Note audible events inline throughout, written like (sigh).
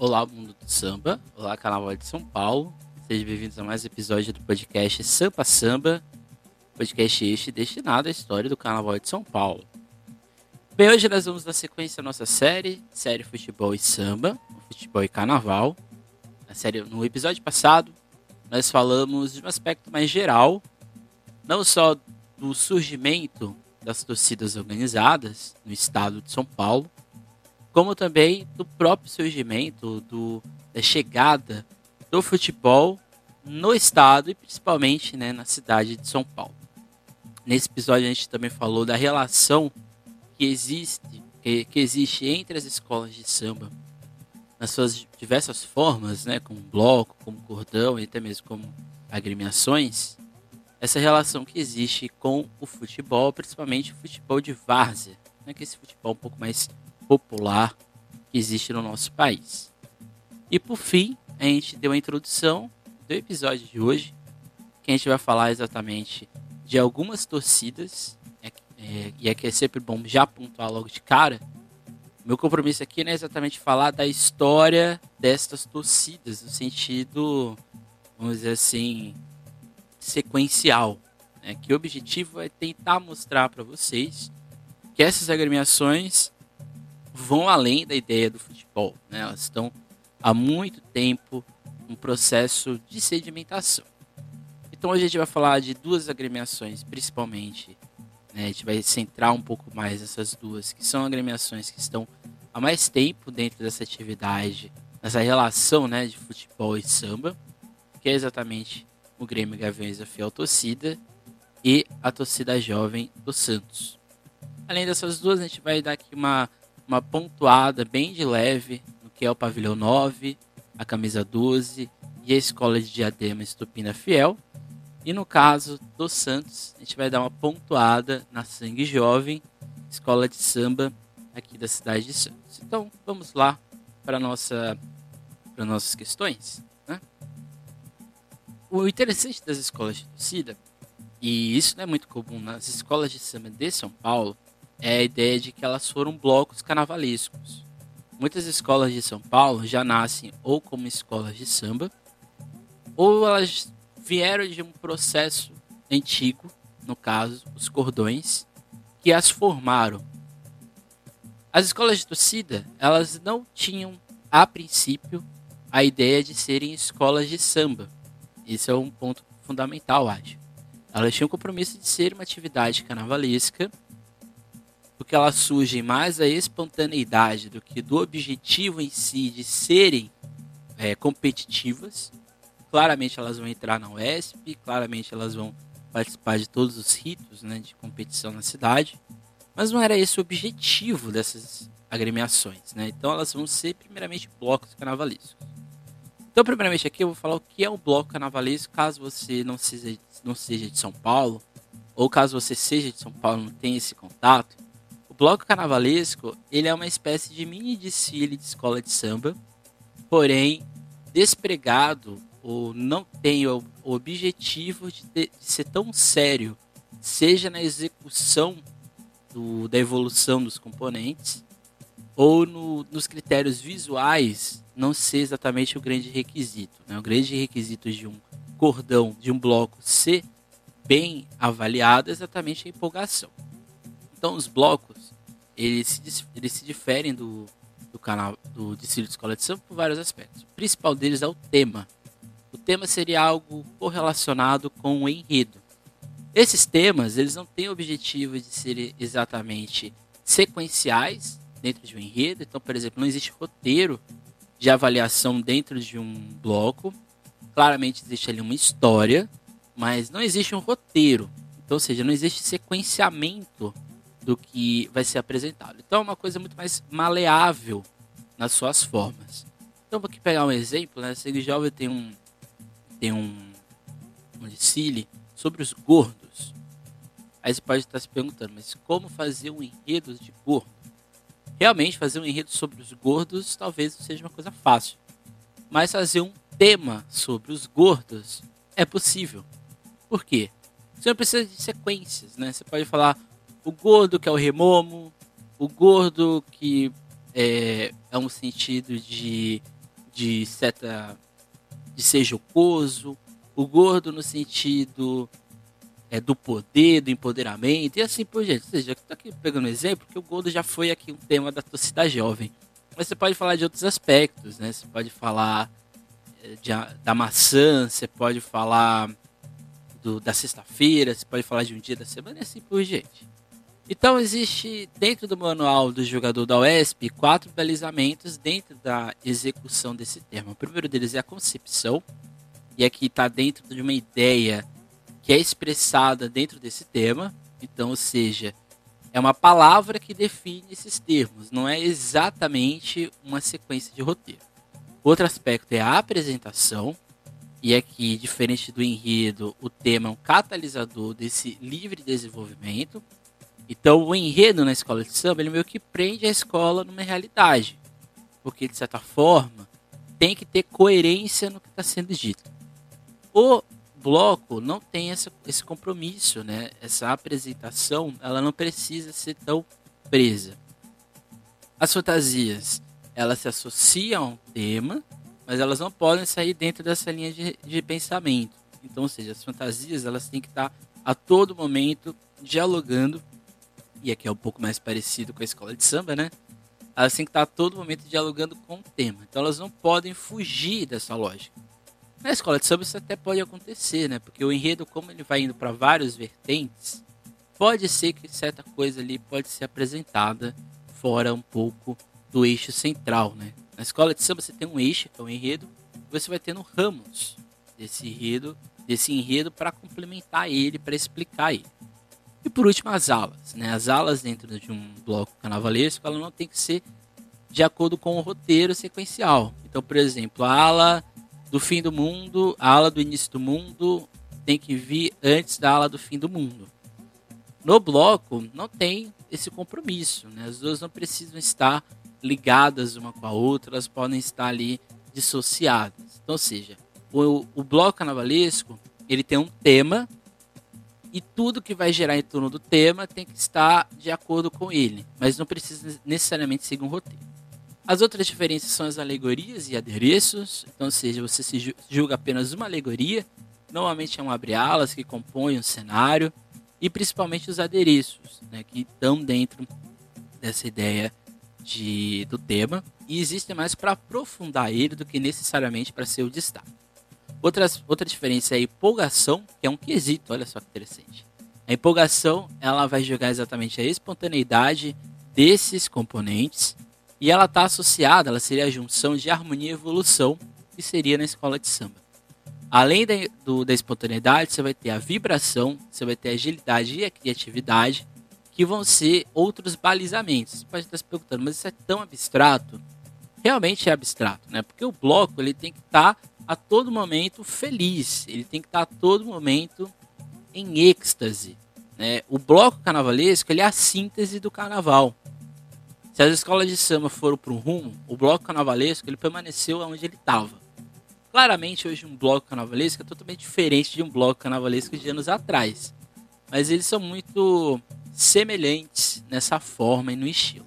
Olá, mundo do samba. Olá, Carnaval de São Paulo. Sejam bem-vindos a mais um episódio do podcast Sampa Samba. Podcast este destinado à história do Carnaval de São Paulo. Bem, hoje nós vamos dar sequência à nossa série, série Futebol e Samba, Futebol e Carnaval. Na série, no episódio passado, nós falamos de um aspecto mais geral, não só do surgimento das torcidas organizadas no estado de São Paulo, como também do próprio surgimento, do, da chegada do futebol no estado e principalmente né, na cidade de São Paulo. Nesse episódio a gente também falou da relação que existe, que, que existe entre as escolas de samba nas suas diversas formas, né, como bloco, como cordão e até mesmo como agremiações, essa relação que existe com o futebol, principalmente o futebol de várzea, né, que é esse futebol um pouco mais popular que existe no nosso país. E por fim, a gente deu a introdução do episódio de hoje, que a gente vai falar exatamente de algumas torcidas, é, é, e aqui é sempre bom já pontuar logo de cara. Meu compromisso aqui não é exatamente falar da história destas torcidas, no sentido, vamos dizer assim, sequencial. Né? Que o objetivo é tentar mostrar para vocês que essas agremiações vão além da ideia do futebol. Né? Elas estão há muito tempo um processo de sedimentação. Então hoje a gente vai falar de duas agremiações, principalmente. Né? A gente vai centrar um pouco mais essas duas, que são agremiações que estão há mais tempo dentro dessa atividade, nessa relação né, de futebol e samba, que é exatamente o Grêmio Gaviões da Fiel Torcida e a torcida jovem do Santos. Além dessas duas, a gente vai dar aqui uma uma pontuada bem de leve no que é o pavilhão 9, a camisa 12 e a escola de Diadema Estupina Fiel. E no caso do Santos, a gente vai dar uma pontuada na Sangue Jovem, escola de samba aqui da cidade de Santos. Então vamos lá para nossa para nossas questões. Né? O interessante das escolas de torcida, e isso não é muito comum nas escolas de samba de São Paulo, é a ideia de que elas foram blocos carnavalescos. Muitas escolas de São Paulo já nascem ou como escolas de samba, ou elas vieram de um processo antigo, no caso, os cordões, que as formaram. As escolas de torcida, elas não tinham, a princípio, a ideia de serem escolas de samba. Esse é um ponto fundamental, acho. Elas tinham o compromisso de ser uma atividade carnavalesca porque elas surgem mais da espontaneidade do que do objetivo em si de serem é, competitivas. Claramente elas vão entrar na UESP, claramente elas vão participar de todos os ritos né, de competição na cidade, mas não era esse o objetivo dessas agremiações. Né? Então elas vão ser primeiramente blocos carnavalescos. Então, primeiramente aqui eu vou falar o que é um bloco carnavalesco, caso você não seja, não seja de São Paulo, ou caso você seja de São Paulo não tenha esse contato bloco carnavalesco, ele é uma espécie de mini desfile de escola de samba, porém despregado ou não tem o objetivo de, ter, de ser tão sério, seja na execução do, da evolução dos componentes ou no, nos critérios visuais não ser exatamente o grande requisito. Né? O grande requisito de um cordão, de um bloco ser bem avaliado é exatamente a empolgação. Então os blocos, eles se, eles se diferem do, do canal do Distrito de Escola de Samba por vários aspectos. O principal deles é o tema. O tema seria algo correlacionado com o enredo. Esses temas, eles não têm o objetivo de ser exatamente sequenciais dentro de um enredo. Então, por exemplo, não existe roteiro de avaliação dentro de um bloco. Claramente existe ali uma história, mas não existe um roteiro. Então, ou seja, não existe sequenciamento do que vai ser apresentado. Então é uma coisa muito mais maleável nas suas formas. Então, aqui pegar um exemplo, né? Sangue Jovem tem um tem um, um desfile sobre os gordos. Aí você pode estar se perguntando, mas como fazer um enredo de gordo? Realmente, fazer um enredo sobre os gordos talvez não seja uma coisa fácil. Mas fazer um tema sobre os gordos é possível. Por quê? Você não precisa de sequências, né? Você pode falar, o gordo, que é o remomo, o gordo, que é, é um sentido de de certa de ser jocoso, o gordo no sentido é, do poder, do empoderamento e assim por diante. Ou seja, estou aqui pegando um exemplo, porque o gordo já foi aqui um tema da torcida jovem. Mas você pode falar de outros aspectos, né? Você pode falar é, de, da maçã, você pode falar do, da sexta-feira, você pode falar de um dia da semana e assim por diante. Então existe dentro do manual do jogador da UESP quatro balizamentos dentro da execução desse termo. O primeiro deles é a concepção, e aqui está dentro de uma ideia que é expressada dentro desse tema. Então, ou seja, é uma palavra que define esses termos, não é exatamente uma sequência de roteiro. Outro aspecto é a apresentação, e aqui, diferente do enredo, o tema é um catalisador desse livre desenvolvimento. Então, o enredo na escola de samba, ele meio que prende a escola numa realidade. Porque, de certa forma, tem que ter coerência no que está sendo dito. O bloco não tem essa, esse compromisso, né? Essa apresentação, ela não precisa ser tão presa. As fantasias, elas se associam a um tema, mas elas não podem sair dentro dessa linha de, de pensamento. Então, ou seja, as fantasias, elas têm que estar a todo momento dialogando e aqui é um pouco mais parecido com a escola de samba, né? Elas têm que estar a todo momento dialogando com o tema. Então elas não podem fugir dessa lógica. Na escola de samba isso até pode acontecer, né? Porque o enredo, como ele vai indo para vários vertentes, pode ser que certa coisa ali pode ser apresentada fora um pouco do eixo central, né? Na escola de samba você tem um eixo, que é o um enredo, você vai tendo ramos desse enredo, desse enredo para complementar ele, para explicar ele. E por último, as alas. Né? As alas dentro de um bloco carnavalesco ela não tem que ser de acordo com o roteiro sequencial. Então, por exemplo, a ala do fim do mundo, a ala do início do mundo tem que vir antes da ala do fim do mundo. No bloco, não tem esse compromisso. Né? As duas não precisam estar ligadas uma com a outra, elas podem estar ali dissociadas. Então, ou seja, o, o bloco carnavalesco ele tem um tema e tudo que vai gerar em torno do tema tem que estar de acordo com ele, mas não precisa necessariamente seguir um roteiro. As outras diferenças são as alegorias e adereços, então, seja, você se julga apenas uma alegoria, normalmente é um abre-alas que compõe um cenário, e principalmente os adereços, né, que estão dentro dessa ideia de, do tema, e existem mais para aprofundar ele do que necessariamente para ser o destaque. Outras, outra diferença é a empolgação, que é um quesito, olha só que interessante. A empolgação, ela vai jogar exatamente a espontaneidade desses componentes e ela está associada, ela seria a junção de harmonia e evolução que seria na escola de samba. Além da, do, da espontaneidade, você vai ter a vibração, você vai ter a agilidade e a criatividade, que vão ser outros balizamentos. Você pode estar se perguntando, mas isso é tão abstrato? Realmente é abstrato, né? Porque o bloco ele tem que estar tá a todo momento feliz, ele tem que estar a todo momento em êxtase. Né? O bloco carnavalesco ele é a síntese do carnaval. Se as escolas de samba foram para um rumo, o bloco carnavalesco ele permaneceu onde ele estava. Claramente hoje um bloco carnavalesco é totalmente diferente de um bloco carnavalesco de anos atrás, mas eles são muito semelhantes nessa forma e no estilo.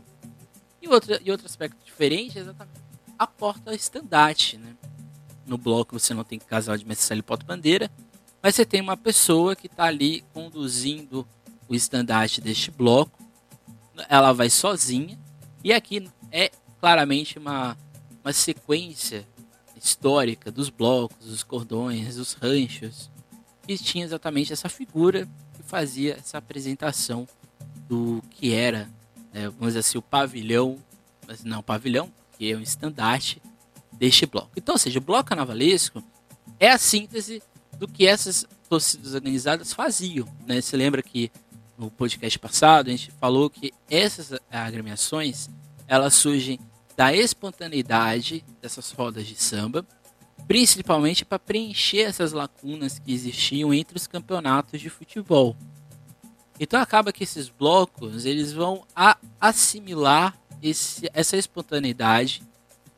E outro, e outro aspecto diferente é exatamente a porta estandarte, né? No bloco você não tem casal de mestre e porta-bandeira, mas você tem uma pessoa que está ali conduzindo o estandarte deste bloco. Ela vai sozinha e aqui é claramente uma, uma sequência histórica dos blocos, dos cordões, dos ranchos, que tinha exatamente essa figura que fazia essa apresentação do que era, né, vamos dizer assim, o pavilhão, mas não pavilhão, que é um estandarte deste bloco. Então, ou seja, o bloco carnavalesco é a síntese do que essas torcidas organizadas faziam. Né? Você lembra que no podcast passado a gente falou que essas agremiações elas surgem da espontaneidade dessas rodas de samba, principalmente para preencher essas lacunas que existiam entre os campeonatos de futebol. Então acaba que esses blocos eles vão assimilar esse, essa espontaneidade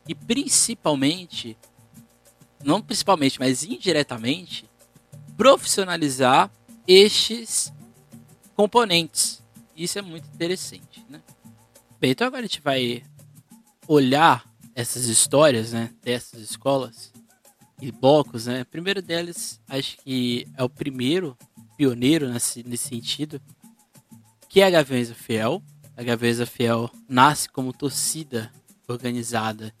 e principalmente, não principalmente, mas indiretamente, profissionalizar estes componentes. Isso é muito interessante, né? Bem, então agora a gente vai olhar essas histórias, né, dessas escolas e blocos, né? O primeiro deles, acho que é o primeiro pioneiro nesse, nesse sentido, que é a Gaviões Fiel. A Gaviões Fiel nasce como torcida organizada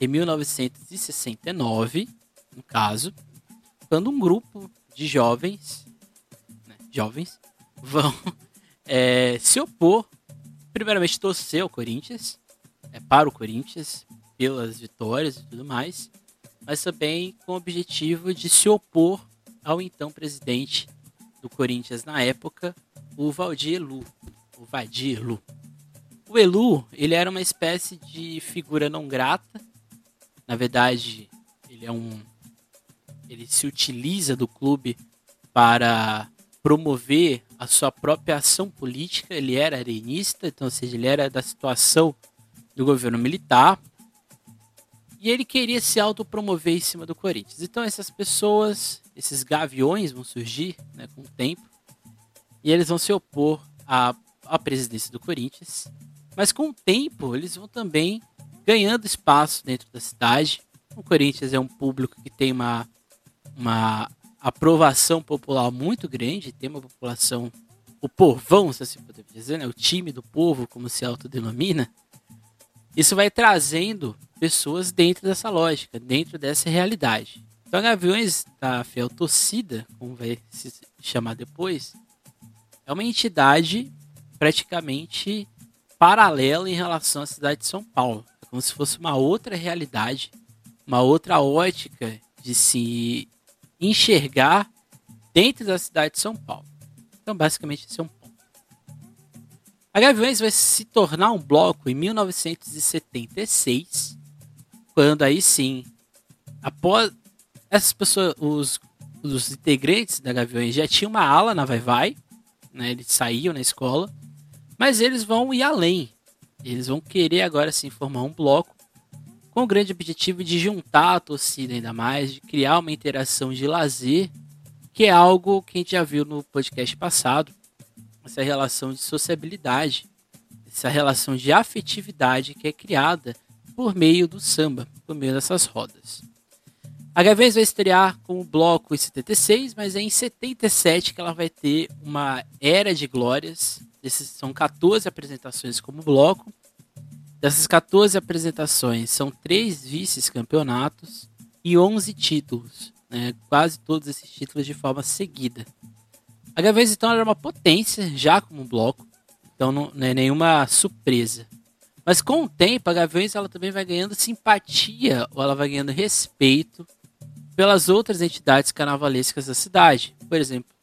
em 1969, no caso, quando um grupo de jovens, né, jovens, vão (laughs) é, se opor, primeiramente torcer ao Corinthians, é, para o Corinthians, pelas vitórias e tudo mais, mas também com o objetivo de se opor ao então presidente do Corinthians na época, o Valdir Elu. O Vadir Elu. O Elu, ele era uma espécie de figura não grata. Na verdade, ele é um ele se utiliza do clube para promover a sua própria ação política. Ele era arenista, então, ou seja, ele era da situação do governo militar. E ele queria se autopromover em cima do Corinthians. Então, essas pessoas, esses gaviões vão surgir né, com o tempo. E eles vão se opor à, à presidência do Corinthians. Mas com o tempo, eles vão também ganhando espaço dentro da cidade. O Corinthians é um público que tem uma, uma aprovação popular muito grande, tem uma população, o povão, se assim podemos dizer, né? o time do povo, como se autodenomina, isso vai trazendo pessoas dentro dessa lógica, dentro dessa realidade. Então, Gaviões da Fiel Torcida, como vai se chamar depois, é uma entidade praticamente paralela em relação à cidade de São Paulo. Como se fosse uma outra realidade, uma outra ótica de se enxergar dentro da cidade de São Paulo. Então, basicamente, esse é um ponto. A Gaviões vai se tornar um bloco em 1976, quando aí sim, após essas pessoas, os, os integrantes da Gaviões já tinham uma ala na Vai Vai, né, eles saíam na escola, mas eles vão ir além. Eles vão querer agora sim formar um bloco com o grande objetivo de juntar a torcida ainda mais, de criar uma interação de lazer, que é algo que a gente já viu no podcast passado, essa relação de sociabilidade, essa relação de afetividade que é criada por meio do samba, por meio dessas rodas. A Gaviões vai estrear com o bloco em 76, mas é em 77 que ela vai ter uma era de glórias. Esses são 14 apresentações como bloco Dessas 14 apresentações, são três vice-campeonatos e 11 títulos, né? quase todos esses títulos de forma seguida. A Gaviões, então, era uma potência já como bloco, então não, não é nenhuma surpresa. Mas com o tempo, a Gaviões ela também vai ganhando simpatia, ou ela vai ganhando respeito pelas outras entidades carnavalescas da cidade. Por exemplo,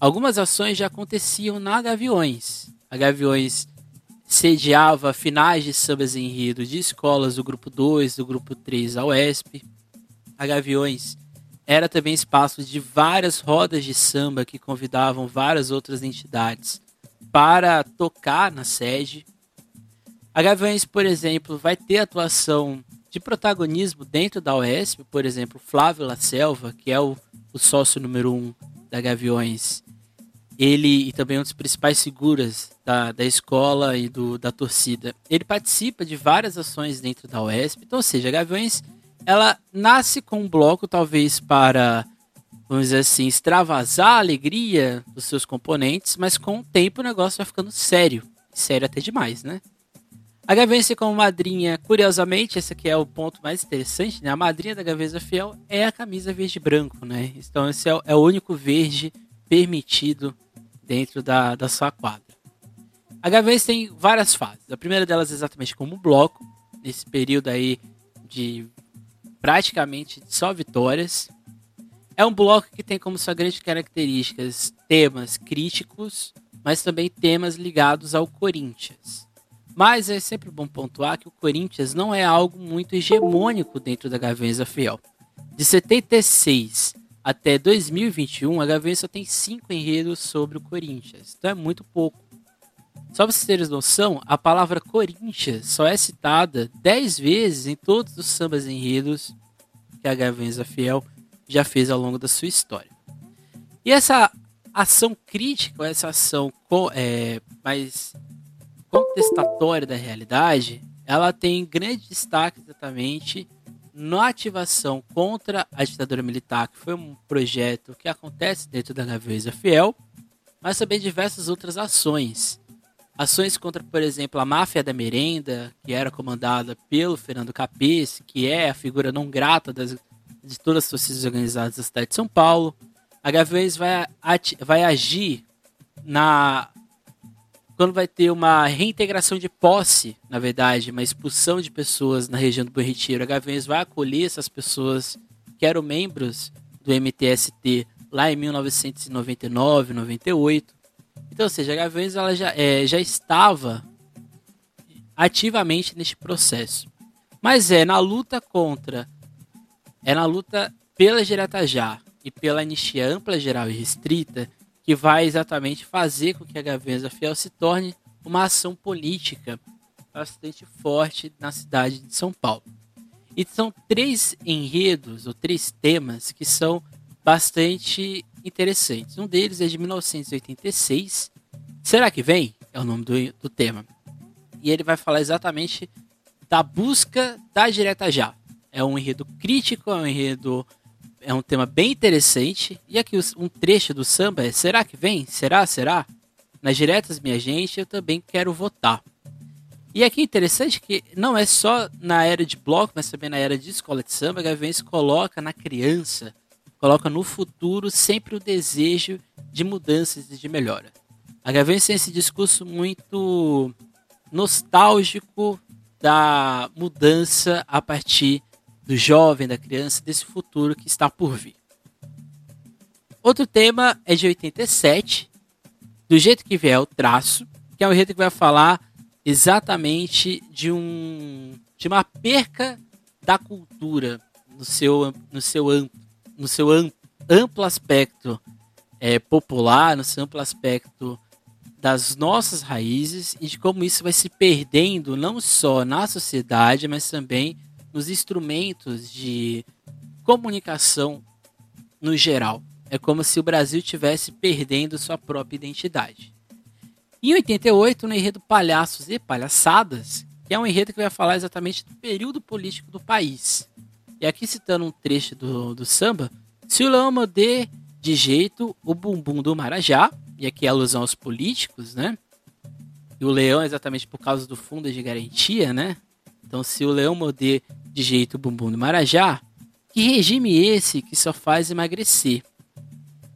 algumas ações já aconteciam na Gaviões. A Gaviões sediava finais de sambas enredo de escolas do grupo 2, do grupo 3 da UESP. A Gaviões era também espaço de várias rodas de samba que convidavam várias outras entidades para tocar na sede. A Gaviões, por exemplo, vai ter atuação de protagonismo dentro da UESP, por exemplo, Flávio La Selva, que é o, o sócio número um da Gaviões, ele e também um dos principais figuras da, da escola e do, da torcida. Ele participa de várias ações dentro da UESP. Então, ou seja, a Gaviões ela nasce com um bloco talvez para, vamos dizer assim, extravasar a alegria dos seus componentes, mas com o tempo o negócio vai ficando sério. Sério até demais, né? A Gaviões como madrinha, curiosamente, esse aqui é o ponto mais interessante, né? A madrinha da Gaveza Fiel é a camisa verde branco, né? Então esse é, é o único verde permitido dentro da, da sua quadra. A Gaviões tem várias fases. A primeira delas é exatamente como bloco, nesse período aí de praticamente só vitórias. É um bloco que tem como sua grande características temas críticos, mas também temas ligados ao Corinthians. Mas é sempre bom pontuar que o Corinthians não é algo muito hegemônico dentro da Gaviões Fiel. De 76 até 2021, a Gaviões só tem cinco enredos sobre o Corinthians. Então é muito pouco. Só para vocês terem noção, a palavra Corinthians só é citada 10 vezes em todos os sambas enredos que a Gaviões Fiel já fez ao longo da sua história. E essa ação crítica, essa ação é, mais contestatória da realidade, ela tem grande destaque exatamente na ativação contra a ditadura militar, que foi um projeto que acontece dentro da Gaveza Fiel, mas também diversas outras ações. Ações contra, por exemplo, a máfia da merenda, que era comandada pelo Fernando Capês, que é a figura não grata das, de todas as torcidas organizadas da cidade de São Paulo. A Gaviões vai, vai agir na quando vai ter uma reintegração de posse, na verdade, uma expulsão de pessoas na região do Bom Retiro, a Gaviões vai acolher essas pessoas que eram membros do MTST lá em 1999, 98. Então, ou seja, a Gaviões ela já, é, já estava ativamente neste processo. Mas é na luta contra, é na luta pela direta já e pela anistia ampla, geral e restrita que vai exatamente fazer com que a Gaviões Fiel se torne uma ação política bastante forte na cidade de São Paulo. E são três enredos ou três temas que são bastante interessantes. Um deles é de 1986. Será que vem? É o nome do, do tema. E ele vai falar exatamente da busca da direta já. É um enredo crítico, é um enredo é um tema bem interessante. E aqui um trecho do samba é: Será que vem? Será? Será? Nas diretas, minha gente, eu também quero votar. E aqui é interessante que não é só na era de bloco, mas também na era de escola de samba, Gaviões coloca na criança, coloca no futuro sempre o desejo de mudanças e de melhora. A Gaviões tem esse discurso muito nostálgico da mudança a partir do jovem, da criança, desse futuro que está por vir. Outro tema é de 87, do jeito que vier o traço, que é um jeito que vai falar exatamente de um de uma perca da cultura no seu no seu no seu amplo aspecto é, popular, no seu amplo aspecto das nossas raízes e de como isso vai se perdendo não só na sociedade, mas também nos instrumentos de comunicação no geral. É como se o Brasil tivesse perdendo sua própria identidade. Em 88, no enredo Palhaços e Palhaçadas, que é um enredo que vai falar exatamente do período político do país. E aqui citando um trecho do, do samba, se o leão morder de jeito o bumbum do Marajá, e aqui é alusão aos políticos, né? E o leão exatamente por causa do fundo de garantia, né? Então, se o leão morder de jeito bumbum do Marajá, que regime esse que só faz emagrecer?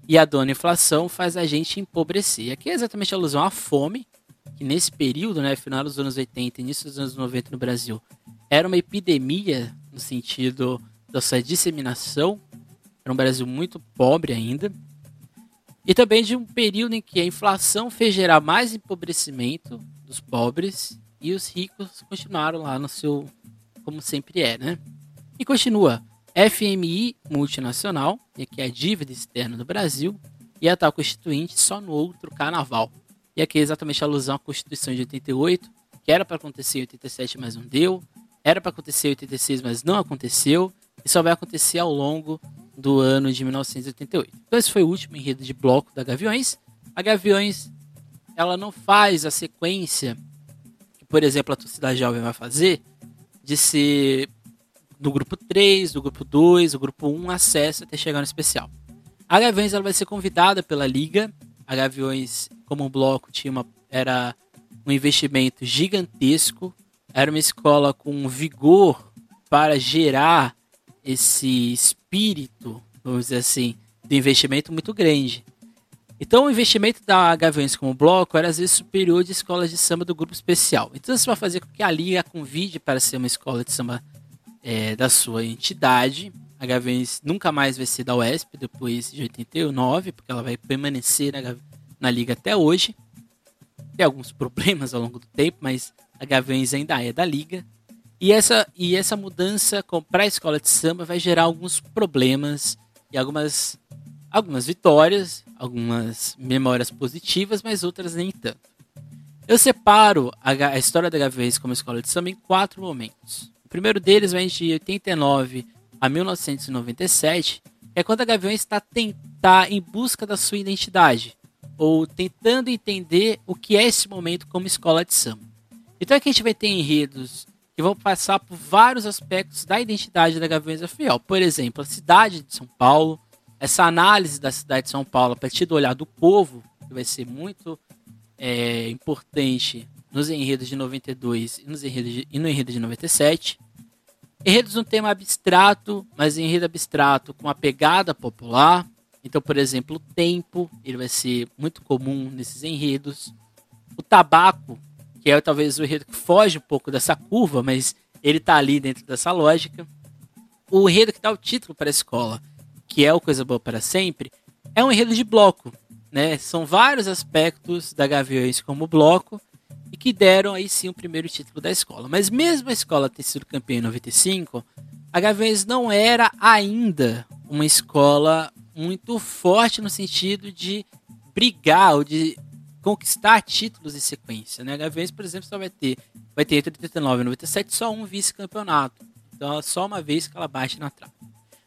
E a dona inflação faz a gente empobrecer. Aqui é exatamente a alusão à fome, que nesse período, né, final dos anos 80 início dos anos 90 no Brasil, era uma epidemia no sentido da sua disseminação. Era um Brasil muito pobre ainda. E também de um período em que a inflação fez gerar mais empobrecimento dos pobres e os ricos continuaram lá no seu. como sempre é, né? E continua. FMI multinacional, e aqui é a dívida externa do Brasil, e a tal constituinte só no outro carnaval. E aqui é exatamente a alusão à Constituição de 88, que era para acontecer em 87, mas não deu, era para acontecer em 86, mas não aconteceu, e só vai acontecer ao longo do ano de 1988. Então esse foi o último enredo de bloco da Gaviões. A Gaviões, ela não faz a sequência por exemplo, a torcida jovem vai fazer, de ser do grupo 3, do grupo 2, do grupo 1, acesso até chegar no especial. A Gaviões ela vai ser convidada pela Liga. A Gaviões, como um bloco, tinha uma, era um investimento gigantesco. Era uma escola com vigor para gerar esse espírito, vamos dizer assim, de investimento muito grande. Então, o investimento da Gaviões como bloco era às vezes superior de escolas de samba do grupo especial. Então, isso vai fazer com que a Liga convide para ser uma escola de samba é, da sua entidade. A Gaviões nunca mais vai ser da UESP depois de 89, porque ela vai permanecer na, na Liga até hoje. Tem alguns (laughs) problemas ao longo do tempo, mas a Gaviões ainda é da Liga. E essa, e essa mudança para a escola de samba vai gerar alguns problemas e algumas algumas vitórias, algumas memórias positivas, mas outras nem tanto. Eu separo a, a história da Gaviões como escola de samba em quatro momentos. O primeiro deles vem de 89 a 1997, que é quando a Gaviões está tentar em busca da sua identidade, ou tentando entender o que é esse momento como escola de samba. Então aqui a gente vai ter enredos que vão passar por vários aspectos da identidade da Gaviões da Fiel. Por exemplo, a cidade de São Paulo, essa análise da cidade de São Paulo a partir do olhar do povo, que vai ser muito é, importante nos enredos de 92 e, nos enredos de, e no enredo de 97. Enredos um tema abstrato, mas enredo abstrato com uma pegada popular. Então, por exemplo, o tempo, ele vai ser muito comum nesses enredos. O tabaco, que é talvez o enredo que foge um pouco dessa curva, mas ele está ali dentro dessa lógica. O enredo que dá o título para a escola, que é o Coisa Boa para Sempre, é um enredo de bloco. Né? São vários aspectos da Gaviões como bloco e que deram aí sim o primeiro título da escola. Mas mesmo a escola ter sido campeã em 95, a Gaviões não era ainda uma escola muito forte no sentido de brigar ou de conquistar títulos em sequência. Né? A Gaviões, por exemplo, só vai ter, vai ter entre 89 e 97 só um vice-campeonato. Então só uma vez que ela bate na trave.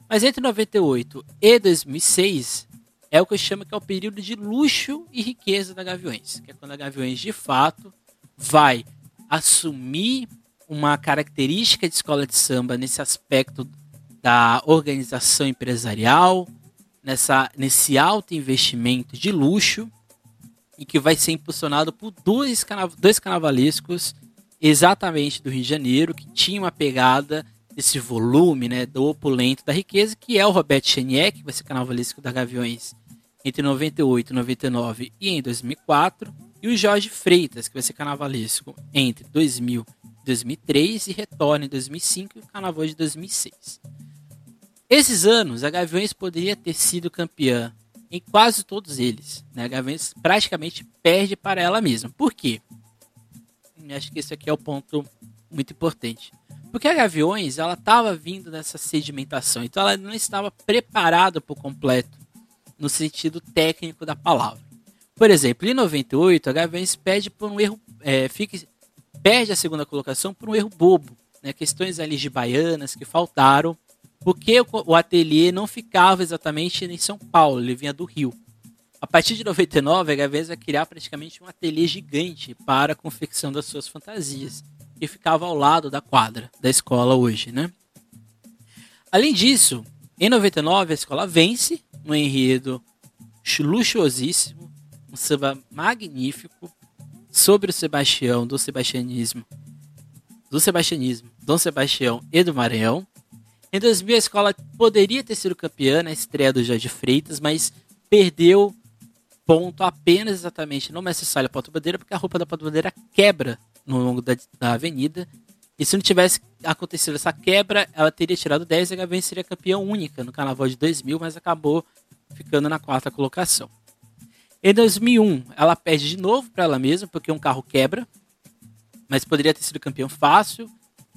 Mas entre 98 e 2006 é o que eu chamo que é o período de luxo e riqueza da Gaviões, que é quando a Gaviões de fato vai assumir uma característica de escola de samba nesse aspecto da organização empresarial, nessa, nesse alto investimento de luxo, e que vai ser impulsionado por dois, dois carnavalescos exatamente do Rio de Janeiro, que tinha uma pegada desse volume, né, do opulento da riqueza, que é o Roberto Chenier, que vai ser carnavalesco da Gaviões entre 98 e 99 e em 2004, e o Jorge Freitas, que vai ser carnavalesco entre 2000 e 2003 e retorna em 2005 e o carnaval de 2006. Esses anos, a Gaviões poderia ter sido campeã em quase todos eles. Né? A Gaviões praticamente perde para ela mesma. Por quê? Acho que esse aqui é o ponto muito importante. Porque a Gaviões ela estava vindo dessa sedimentação, então ela não estava preparada por completo no sentido técnico da palavra. Por exemplo, em 98, a Gaviões perde por um erro, é, fica, perde a segunda colocação por um erro bobo, né? questões ali de baianas que faltaram, porque o, o ateliê não ficava exatamente em São Paulo, ele vinha do Rio. A partir de 99, a Gaviões vai criar praticamente um ateliê gigante para a confecção das suas fantasias, que ficava ao lado da quadra da escola hoje, né? Além disso, em 99 a escola vence no enredo luxuosíssimo um samba magnífico sobre o Sebastião, do Sebastianismo, do Sebastianismo, Dom Sebastião e do Maranhão. Em 2000, a escola poderia ter sido campeã na estreia do Jorge Freitas, mas perdeu ponto apenas exatamente no Mestre Salha Porta Bandeira, porque a roupa da Porta Bandeira quebra no longo da, da avenida. E se não tivesse acontecido essa quebra, ela teria tirado 10 e a Gaviões seria campeã única no Carnaval de 2000, mas acabou ficando na quarta colocação. Em 2001, ela perde de novo para ela mesma, porque um carro quebra, mas poderia ter sido campeão fácil.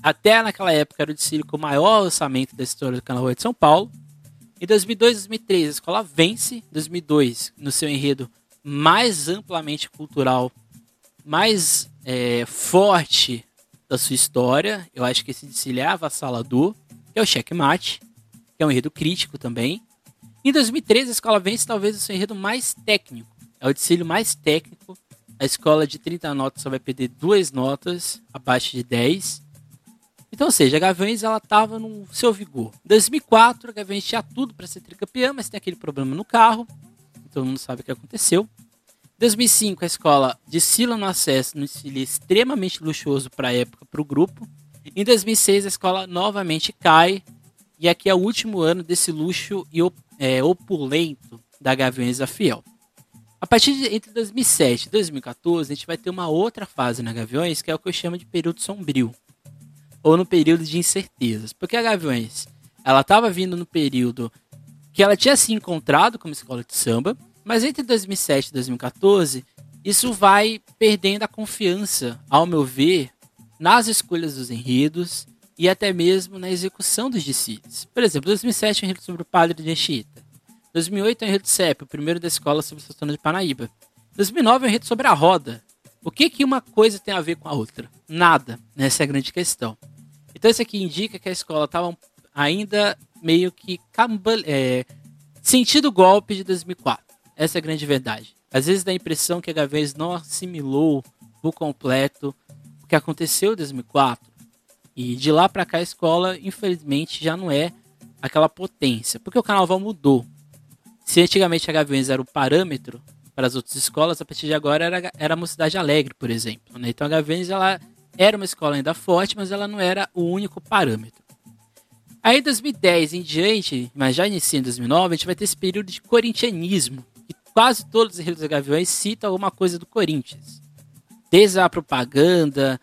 Até naquela época era o desfile com o maior orçamento da história do Carnaval de São Paulo. Em 2002 e 2003, a escola vence. Em 2002, no seu enredo mais amplamente cultural, mais é, forte da sua história. Eu acho que esse desfile é avassalador, que é o Checkmate, que é um enredo crítico também. Em 2013, a escola vence talvez o seu enredo mais técnico, é o desfile mais técnico. A escola de 30 notas só vai perder duas notas abaixo de 10. Então, ou seja, a Gaviões ela estava no seu vigor. Em 2004, a Gaviões tinha tudo para ser tricampeã, mas tem aquele problema no carro. Todo mundo sabe o que aconteceu. Em 2005, a escola desfila no acesso no desfile extremamente luxuoso para a época para o grupo. Em 2006, a escola novamente cai. E aqui é o último ano desse luxo e é, opulento da Gaviões da Fiel. A partir de entre 2007 e 2014, a gente vai ter uma outra fase na Gaviões, que é o que eu chamo de período sombrio, ou no período de incertezas. Porque a Gaviões, ela estava vindo no período que ela tinha se encontrado como escola de samba, mas entre 2007 e 2014, isso vai perdendo a confiança, ao meu ver, nas escolhas dos enredos e até mesmo na execução dos desfiles. Por exemplo, 2007 é um enredo sobre o padre de Anchieta. 2008 é um enredo CEP, o primeiro da escola sobre a zona de Panaíba. 2009 é um enredo sobre a roda. O que, que uma coisa tem a ver com a outra? Nada. Essa é a grande questão. Então isso aqui indica que a escola estava ainda meio que é, sentindo o golpe de 2004. Essa é a grande verdade. Às vezes dá a impressão que a Gaviões não assimilou por completo o que aconteceu em 2004. E de lá para cá a escola, infelizmente, já não é aquela potência, porque o carnaval mudou. Se antigamente a Gaviões era o parâmetro para as outras escolas, a partir de agora era, era a Mocidade Alegre, por exemplo. Né? Então a Gaviões ela era uma escola ainda forte, mas ela não era o único parâmetro. Aí em 2010 em diante, mas já inicia em 2009, a gente vai ter esse período de corintianismo, quase todos os da Gaviões citam alguma coisa do Corinthians. Desde a propaganda,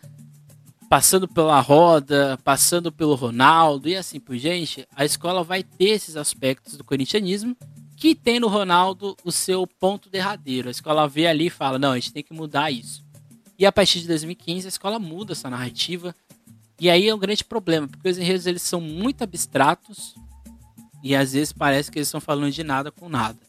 passando pela roda, passando pelo Ronaldo e assim por diante, a escola vai ter esses aspectos do corintianismo que tem no Ronaldo o seu ponto derradeiro. A escola vê ali e fala: não, a gente tem que mudar isso. E a partir de 2015 a escola muda essa narrativa. E aí é um grande problema, porque os enredos eles são muito abstratos e às vezes parece que eles estão falando de nada com nada.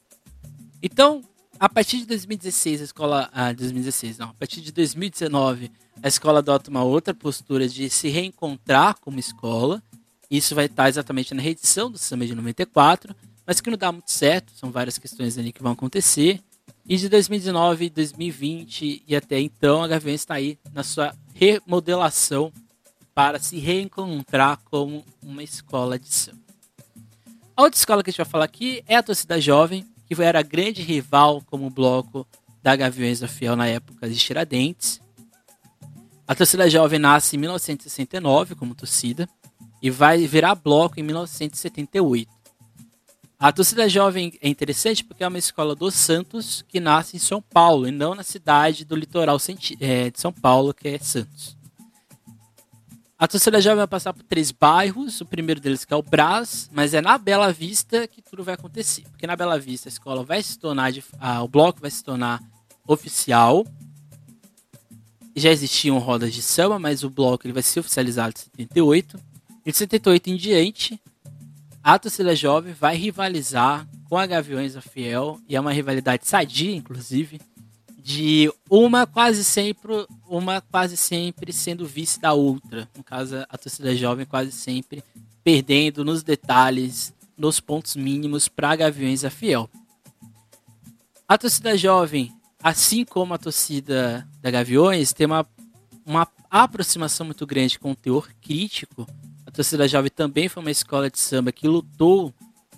Então, a partir de 2016, a escola. Ah, 2016, não. A partir de 2019, a escola adota uma outra postura de se reencontrar como escola. Isso vai estar exatamente na reedição do Samba de 94 mas que não dá muito certo. São várias questões ali que vão acontecer. E de 2019, 2020 e até então, a Gaviões está aí na sua remodelação para se reencontrar como uma escola de samba. A outra escola que a gente vai falar aqui é a Torcida Jovem, que era grande rival como bloco da Gaviões da Fiel na época de Tiradentes. A Torcida Jovem nasce em 1969 como torcida e vai virar bloco em 1978. A torcida jovem é interessante porque é uma escola dos Santos que nasce em São Paulo e não na cidade do litoral é, de São Paulo, que é Santos. A torcida jovem vai passar por três bairros. O primeiro deles que é o Brás, mas é na Bela Vista que tudo vai acontecer. Porque na Bela Vista a escola vai se tornar, ah, o bloco vai se tornar oficial. Já existiam rodas de samba, mas o bloco ele vai ser oficializado em 78. E de 78 em diante, a torcida jovem vai rivalizar com a Gaviões da Fiel e é uma rivalidade sadia, inclusive, de uma quase sempre uma quase sempre sendo vice da outra. No caso, a torcida jovem quase sempre perdendo nos detalhes, nos pontos mínimos para a Gaviões da Fiel. A torcida jovem, assim como a torcida da Gaviões, tem uma, uma aproximação muito grande com o teor crítico Torcida Jovem também foi uma escola de samba que lutou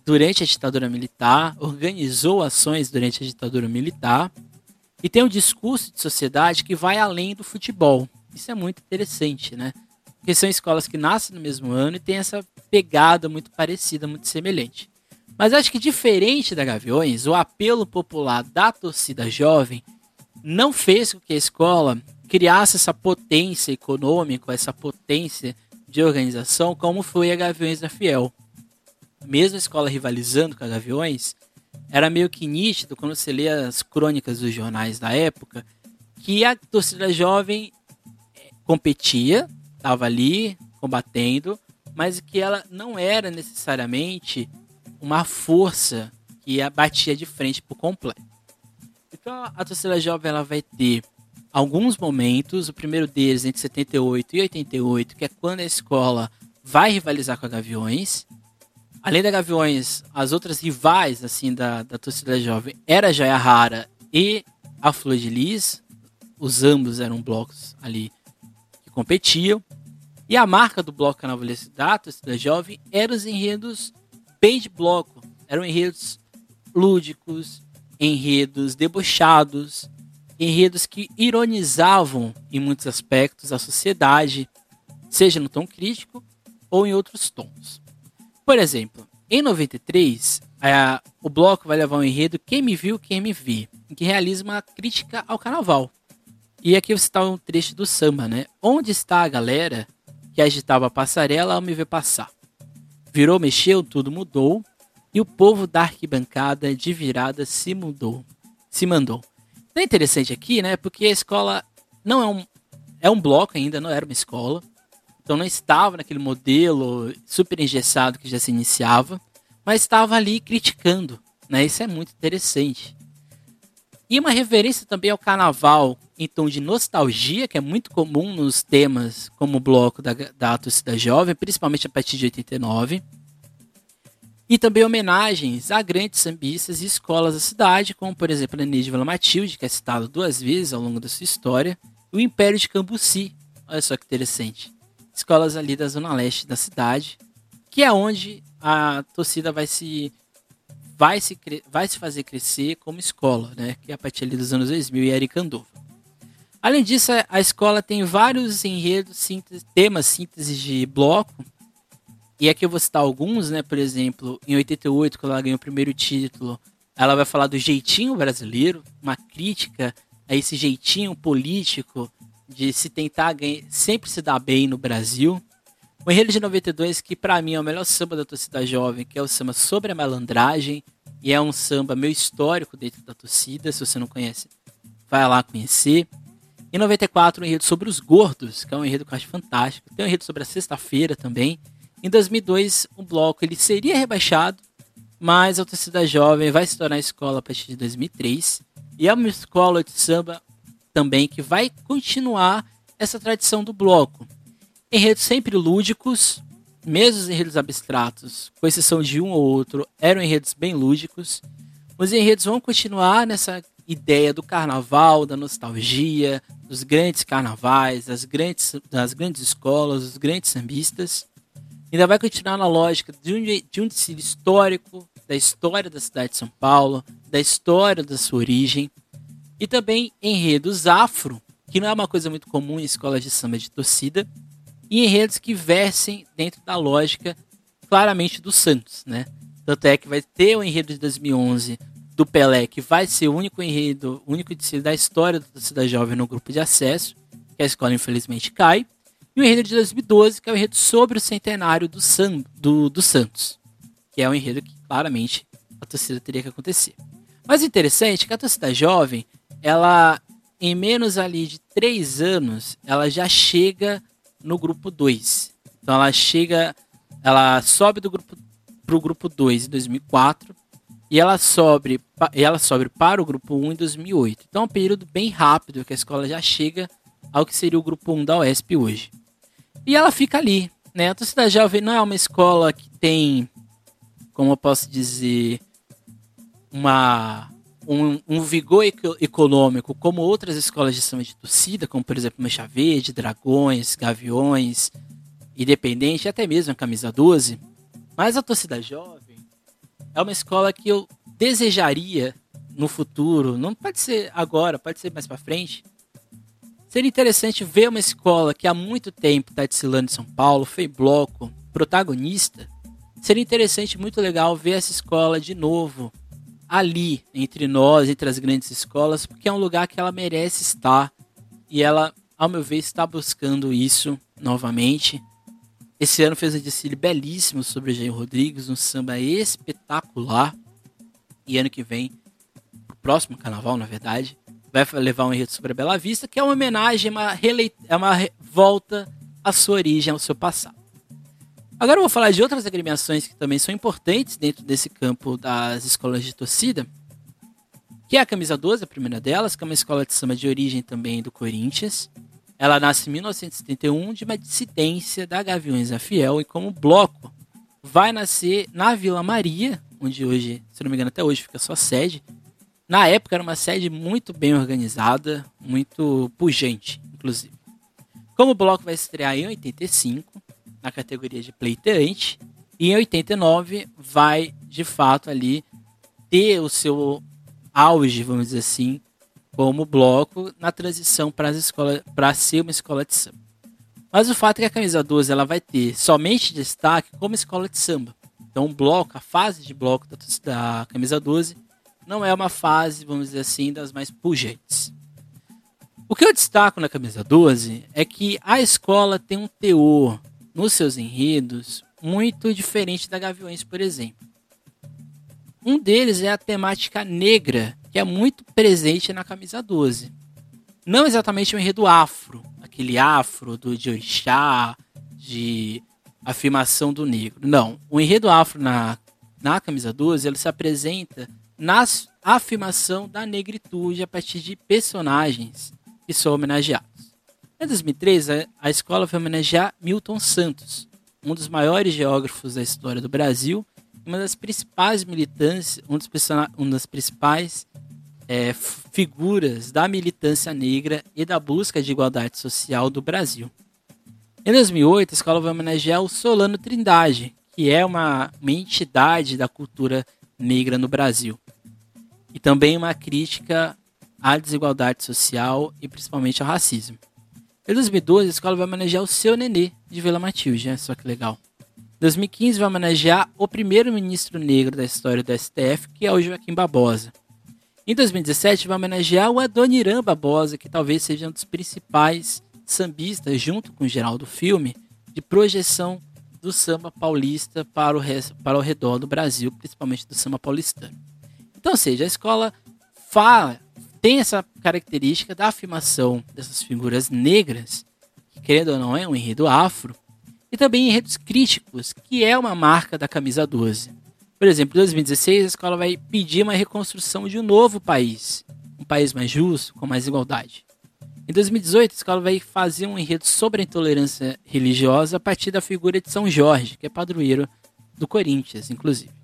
durante a ditadura militar, organizou ações durante a ditadura militar e tem um discurso de sociedade que vai além do futebol. Isso é muito interessante, né? Porque são escolas que nascem no mesmo ano e têm essa pegada muito parecida, muito semelhante. Mas acho que diferente da Gaviões, o apelo popular da torcida jovem não fez com que a escola criasse essa potência econômica, essa potência de organização como foi a Gaviões da Fiel. Mesmo a escola rivalizando com a Gaviões, era meio que nítido quando você lê as crônicas dos jornais da época que a torcida jovem eh, competia, estava ali combatendo, mas que ela não era necessariamente uma força que a batia de frente por completo. Então a torcida jovem ela vai ter alguns momentos, o primeiro deles entre 78 e 88, que é quando a escola vai rivalizar com a Gaviões. Além da Gaviões, as outras rivais assim da, da torcida jovem era a Jaya Rara e a Flor de Lis. Os ambos eram blocos ali que competiam. E a marca do bloco carnavalesco da torcida jovem eram os enredos bem de bloco. Eram enredos lúdicos, enredos debochados, enredos que ironizavam em muitos aspectos a sociedade, seja no tom crítico ou em outros tons. Por exemplo, em 93, a, o bloco vai levar um enredo Quem Me Viu, Quem Me em que realiza uma crítica ao carnaval. E aqui você está um trecho do samba, né? Onde está a galera que agitava a passarela ao me ver passar? Virou, mexeu, tudo mudou, e o povo da arquibancada de virada se mudou, se mandou. É interessante aqui, né? Porque a escola não é um, é um bloco ainda, não era uma escola. Então não estava naquele modelo super engessado que já se iniciava, mas estava ali criticando, né? Isso é muito interessante. E uma referência também ao carnaval em tom de nostalgia, que é muito comum nos temas como o bloco da, da torcida jovem, principalmente a partir de 89. E também homenagens a grandes sambistas e escolas da cidade, como por exemplo a Neide Vila Matilde, que é citado duas vezes ao longo da sua história, e o Império de Cambuci. Olha só que interessante. Escolas ali da zona leste da cidade, que é onde a torcida vai se vai se, vai se fazer crescer como escola, né? Que é a partir dos anos 2000 e Eric Andova. Além disso, a escola tem vários enredos, síntese, temas síntese de bloco. E aqui eu vou citar alguns, né? Por exemplo, em 88, quando ela ganhou o primeiro título, ela vai falar do jeitinho brasileiro, uma crítica a esse jeitinho político de se tentar ganhar, sempre se dar bem no Brasil. O Enredo de 92, que para mim é o melhor samba da torcida jovem, que é o samba sobre a malandragem, e é um samba meio histórico dentro da torcida, se você não conhece, vai lá conhecer. Em 94, um enredo sobre os gordos, que é um enredo que eu acho fantástico. Tem um enredo sobre a sexta-feira também. Em 2002, o bloco ele seria rebaixado, mas a torcida jovem vai se tornar escola a partir de 2003. E é uma escola de samba também que vai continuar essa tradição do bloco. Enredos sempre lúdicos, mesmo os enredos abstratos, com exceção de um ou outro, eram enredos bem lúdicos. Os enredos vão continuar nessa ideia do carnaval, da nostalgia, dos grandes carnavais, das grandes, das grandes escolas, dos grandes sambistas. Ainda vai continuar na lógica de um, de um desfile histórico, da história da cidade de São Paulo, da história da sua origem, e também enredos afro, que não é uma coisa muito comum em escolas de samba de torcida, e enredos que versem dentro da lógica claramente do Santos, né? Tanto é que vai ter o enredo de 2011 do Pelé, que vai ser o único enredo, o único da história da torcida jovem no grupo de acesso, que a escola infelizmente cai, e o enredo de 2012, que é o enredo sobre o centenário do, San, do, do Santos, que é um enredo que claramente a torcida teria que acontecer. Mas interessante é que a torcida jovem, ela em menos ali de três anos, ela já chega no grupo 2. Então ela chega, ela sobe do grupo para o grupo 2 em 2004 e ela sobe, ela sobe para o grupo 1 em 2008. Então é um período bem rápido que a escola já chega ao que seria o grupo 1 da UESP hoje. E ela fica ali, né? A torcida jovem não é uma escola que tem, como eu posso dizer, uma um, um vigor econômico como outras escolas de samba de torcida, como por exemplo Mancha Verde, Dragões, Gaviões, Independente, até mesmo a Camisa 12. Mas a torcida jovem é uma escola que eu desejaria no futuro, não pode ser agora, pode ser mais para frente. Seria interessante ver uma escola que há muito tempo está desfilando em São Paulo, foi bloco, protagonista. Seria interessante, muito legal ver essa escola de novo ali entre nós, entre as grandes escolas, porque é um lugar que ela merece estar e ela, ao meu ver, está buscando isso novamente. Esse ano fez um desfile belíssimo sobre o Jair Rodrigues, um samba espetacular. E ano que vem, o próximo carnaval, na verdade, vai levar um enredo sobre a Bela Vista, que é uma homenagem, uma releit é uma volta à sua origem, ao seu passado. Agora eu vou falar de outras agremiações que também são importantes dentro desse campo das escolas de torcida, que é a Camisa 12, a primeira delas, que é uma escola de samba de origem também do Corinthians. Ela nasce em 1971 de uma dissidência da Gaviões da Fiel e como bloco vai nascer na Vila Maria, onde hoje, se não me engano até hoje fica sua sede. Na época era uma sede muito bem organizada, muito pujante, inclusive. Como o bloco vai estrear em 85, na categoria de pleiteante. E em 89 vai, de fato, ali ter o seu auge, vamos dizer assim, como bloco na transição para as para ser uma escola de samba. Mas o fato é que a camisa 12 ela vai ter somente destaque como escola de samba. Então, o bloco, a fase de bloco da, da camisa 12 não é uma fase, vamos dizer assim, das mais pujantes. O que eu destaco na camisa 12 é que a escola tem um teor nos seus enredos muito diferente da Gaviões, por exemplo. Um deles é a temática negra, que é muito presente na camisa 12. Não exatamente o enredo afro, aquele afro do de Oixá, de afirmação do negro. Não, o enredo afro na, na camisa 12, ele se apresenta na afirmação da negritude a partir de personagens que são homenageados. Em 2003, a escola foi homenagear Milton Santos, um dos maiores geógrafos da história do Brasil e uma das principais militantes, um dos, uma das principais é, figuras da militância negra e da busca de igualdade social do Brasil. Em 2008, a escola vai homenagear o Solano Trindade, que é uma, uma entidade da cultura negra no Brasil. E também uma crítica à desigualdade social e principalmente ao racismo. Em 2012, a escola vai homenagear o seu nenê de Vila Matilde, só que legal. Em 2015, vai homenagear o primeiro ministro negro da história do STF, que é o Joaquim Barbosa. Em 2017, vai homenagear o Adoniran Barbosa, que talvez seja um dos principais sambistas, junto com o Geraldo Filme, de projeção do samba paulista para o, para o redor do Brasil, principalmente do samba paulistano. Então, ou seja, a escola fala, tem essa característica da afirmação dessas figuras negras, que querendo ou não é um enredo afro, e também enredos críticos, que é uma marca da camisa 12. Por exemplo, em 2016, a escola vai pedir uma reconstrução de um novo país, um país mais justo, com mais igualdade. Em 2018, a escola vai fazer um enredo sobre a intolerância religiosa a partir da figura de São Jorge, que é padroeiro do Corinthians, inclusive.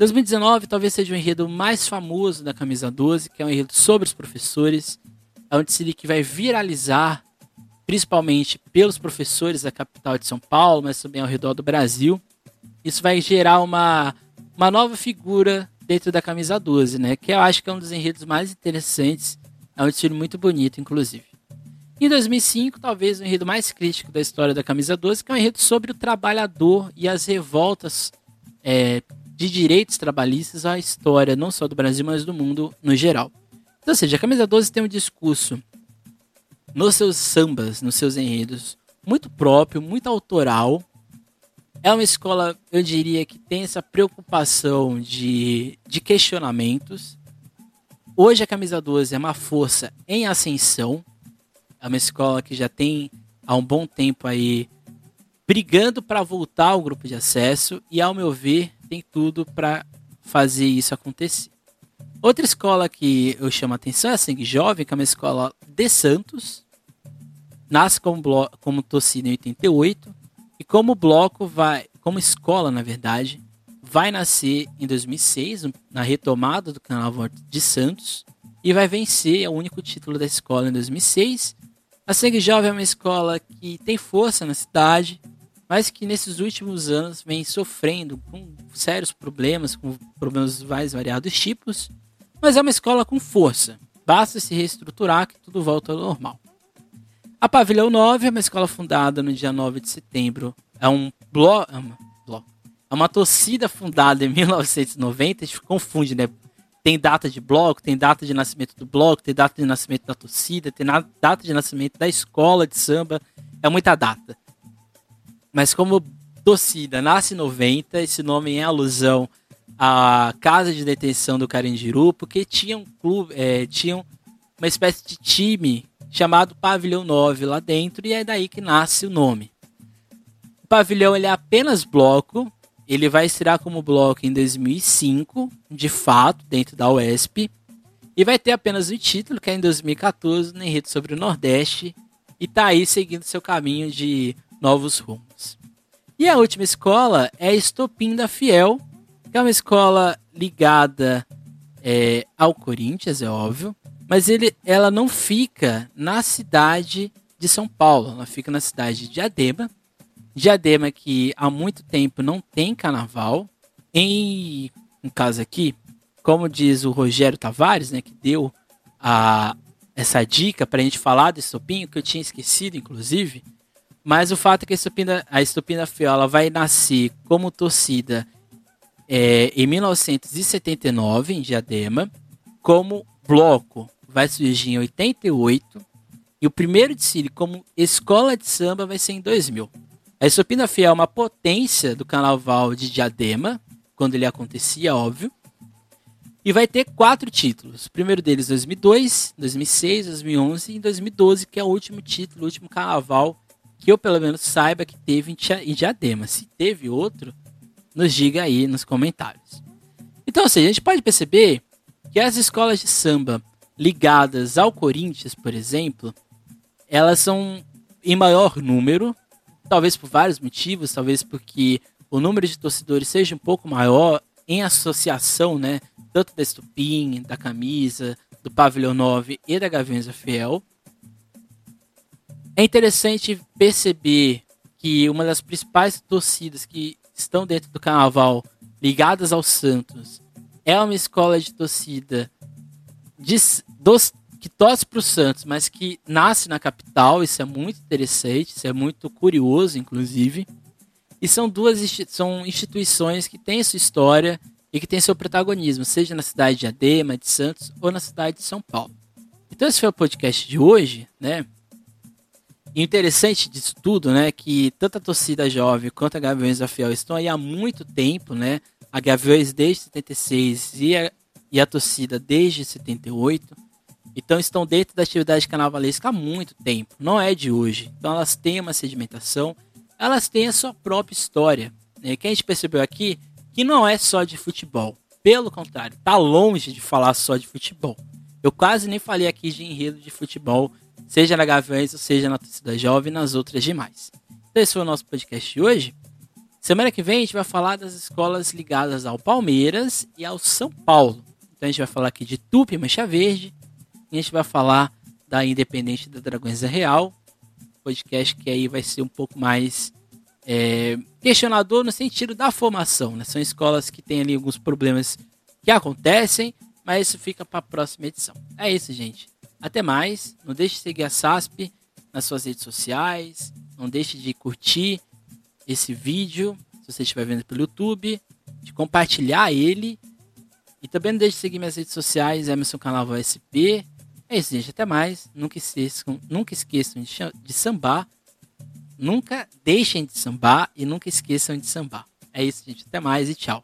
2019 talvez seja o enredo mais famoso da Camisa 12, que é um enredo sobre os professores, onde se que vai viralizar principalmente pelos professores da capital de São Paulo, mas também ao redor do Brasil. Isso vai gerar uma, uma nova figura dentro da Camisa 12, né? Que eu acho que é um dos enredos mais interessantes. É um estilo muito bonito, inclusive. Em 2005, talvez o enredo mais crítico da história da Camisa 12, que é um enredo sobre o trabalhador e as revoltas é, de direitos trabalhistas à história, não só do Brasil, mas do mundo no geral. Então, ou seja, a Camisa 12 tem um discurso nos seus sambas, nos seus enredos, muito próprio, muito autoral. É uma escola, eu diria, que tem essa preocupação de, de questionamentos. Hoje a Camisa 12 é uma força em ascensão, é uma escola que já tem há um bom tempo aí brigando para voltar ao grupo de acesso e, ao meu ver, tem tudo para fazer isso acontecer. Outra escola que eu chamo a atenção é a Sangue Jovem, que é uma escola de Santos. Nasce como, bloco, como torcida em 88 e como bloco vai, como escola na verdade, vai nascer em 2006 na retomada do Carnaval de Santos e vai vencer o único título da escola em 2006 a Sangue Jovem é uma escola que tem força na cidade, mas que nesses últimos anos vem sofrendo com sérios problemas, com problemas de mais variados tipos, mas é uma escola com força. Basta se reestruturar que tudo volta ao normal. A Pavilhão 9 é uma escola fundada no dia 9 de setembro. É um bloco. É uma, é uma torcida fundada em 1990. A gente confunde, né? tem data de bloco, tem data de nascimento do bloco, tem data de nascimento da torcida, tem data de nascimento da escola de samba, é muita data. Mas como torcida nasce em 90, esse nome é alusão à casa de detenção do Carandiru, porque tinha um clube, é, uma espécie de time chamado Pavilhão 9 lá dentro, e é daí que nasce o nome. O pavilhão ele é apenas bloco, ele vai estrear como bloco em 2005, de fato, dentro da UESP. E vai ter apenas o título, que é em 2014, no enredo sobre o Nordeste. E tá aí seguindo seu caminho de novos rumos. E a última escola é Estopim da Fiel, que é uma escola ligada é, ao Corinthians, é óbvio. Mas ele, ela não fica na cidade de São Paulo, ela fica na cidade de Adema, Diadema que há muito tempo não tem carnaval. Em um caso aqui, como diz o Rogério Tavares, né, que deu a, essa dica para a gente falar desse estopinho, que eu tinha esquecido, inclusive. Mas o fato é que a estopina, a estopina Fiola vai nascer como torcida é, em 1979, em Diadema, como bloco vai surgir em 88, e o primeiro desfile como escola de samba vai ser em 2000. A Estopina Fiel é uma potência do carnaval de Diadema, quando ele acontecia, óbvio. E vai ter quatro títulos. O primeiro deles 2002, 2006, 2011 e 2012, que é o último título, o último carnaval que eu pelo menos saiba que teve em Diadema. Se teve outro, nos diga aí nos comentários. Então, assim, a gente pode perceber que as escolas de samba ligadas ao Corinthians, por exemplo, elas são em maior número, talvez por vários motivos, talvez porque o número de torcedores seja um pouco maior em associação, né, tanto da Estupim, da Camisa, do Pavilhão 9 e da Gaviões Fiel. É interessante perceber que uma das principais torcidas que estão dentro do carnaval ligadas ao Santos é uma escola de torcida de, dos, que torce para o Santos, mas que nasce na capital. Isso é muito interessante, isso é muito curioso, inclusive. E são duas são instituições que têm sua história e que têm seu protagonismo, seja na cidade de Adema, de Santos ou na cidade de São Paulo. Então esse foi o podcast de hoje, né? Interessante disso tudo, né, que tanto a torcida jovem quanto a Gaviões da Fiel estão aí há muito tempo, né? A Gaviões desde 76 e a, e a torcida desde 78. Então estão dentro da atividade carnavalesca há muito tempo, não é de hoje. Então elas têm uma sedimentação, elas têm a sua própria história. Né? Que a gente percebeu aqui que não é só de futebol. Pelo contrário, está longe de falar só de futebol. Eu quase nem falei aqui de enredo de futebol, seja na Gaviões ou seja na torcida jovem e nas outras demais. Então esse foi o nosso podcast de hoje. Semana que vem a gente vai falar das escolas ligadas ao Palmeiras e ao São Paulo. Então a gente vai falar aqui de Tupi Mancha Verde, e a gente vai falar da Independente da Dragões Real, podcast que aí vai ser um pouco mais é, questionador no sentido da formação. Né? São escolas que têm ali alguns problemas que acontecem, mas isso fica para a próxima edição. É isso, gente. Até mais. Não deixe de seguir a SASP nas suas redes sociais. Não deixe de curtir esse vídeo, se você estiver vendo pelo YouTube, de compartilhar ele. E também não deixe de seguir minhas redes sociais, Emerson Canal SP. É isso, gente. Até mais. Nunca esqueçam, nunca esqueçam de, sambar. Nunca deixem de sambar e nunca esqueçam de sambar. É isso, gente. Até mais e tchau.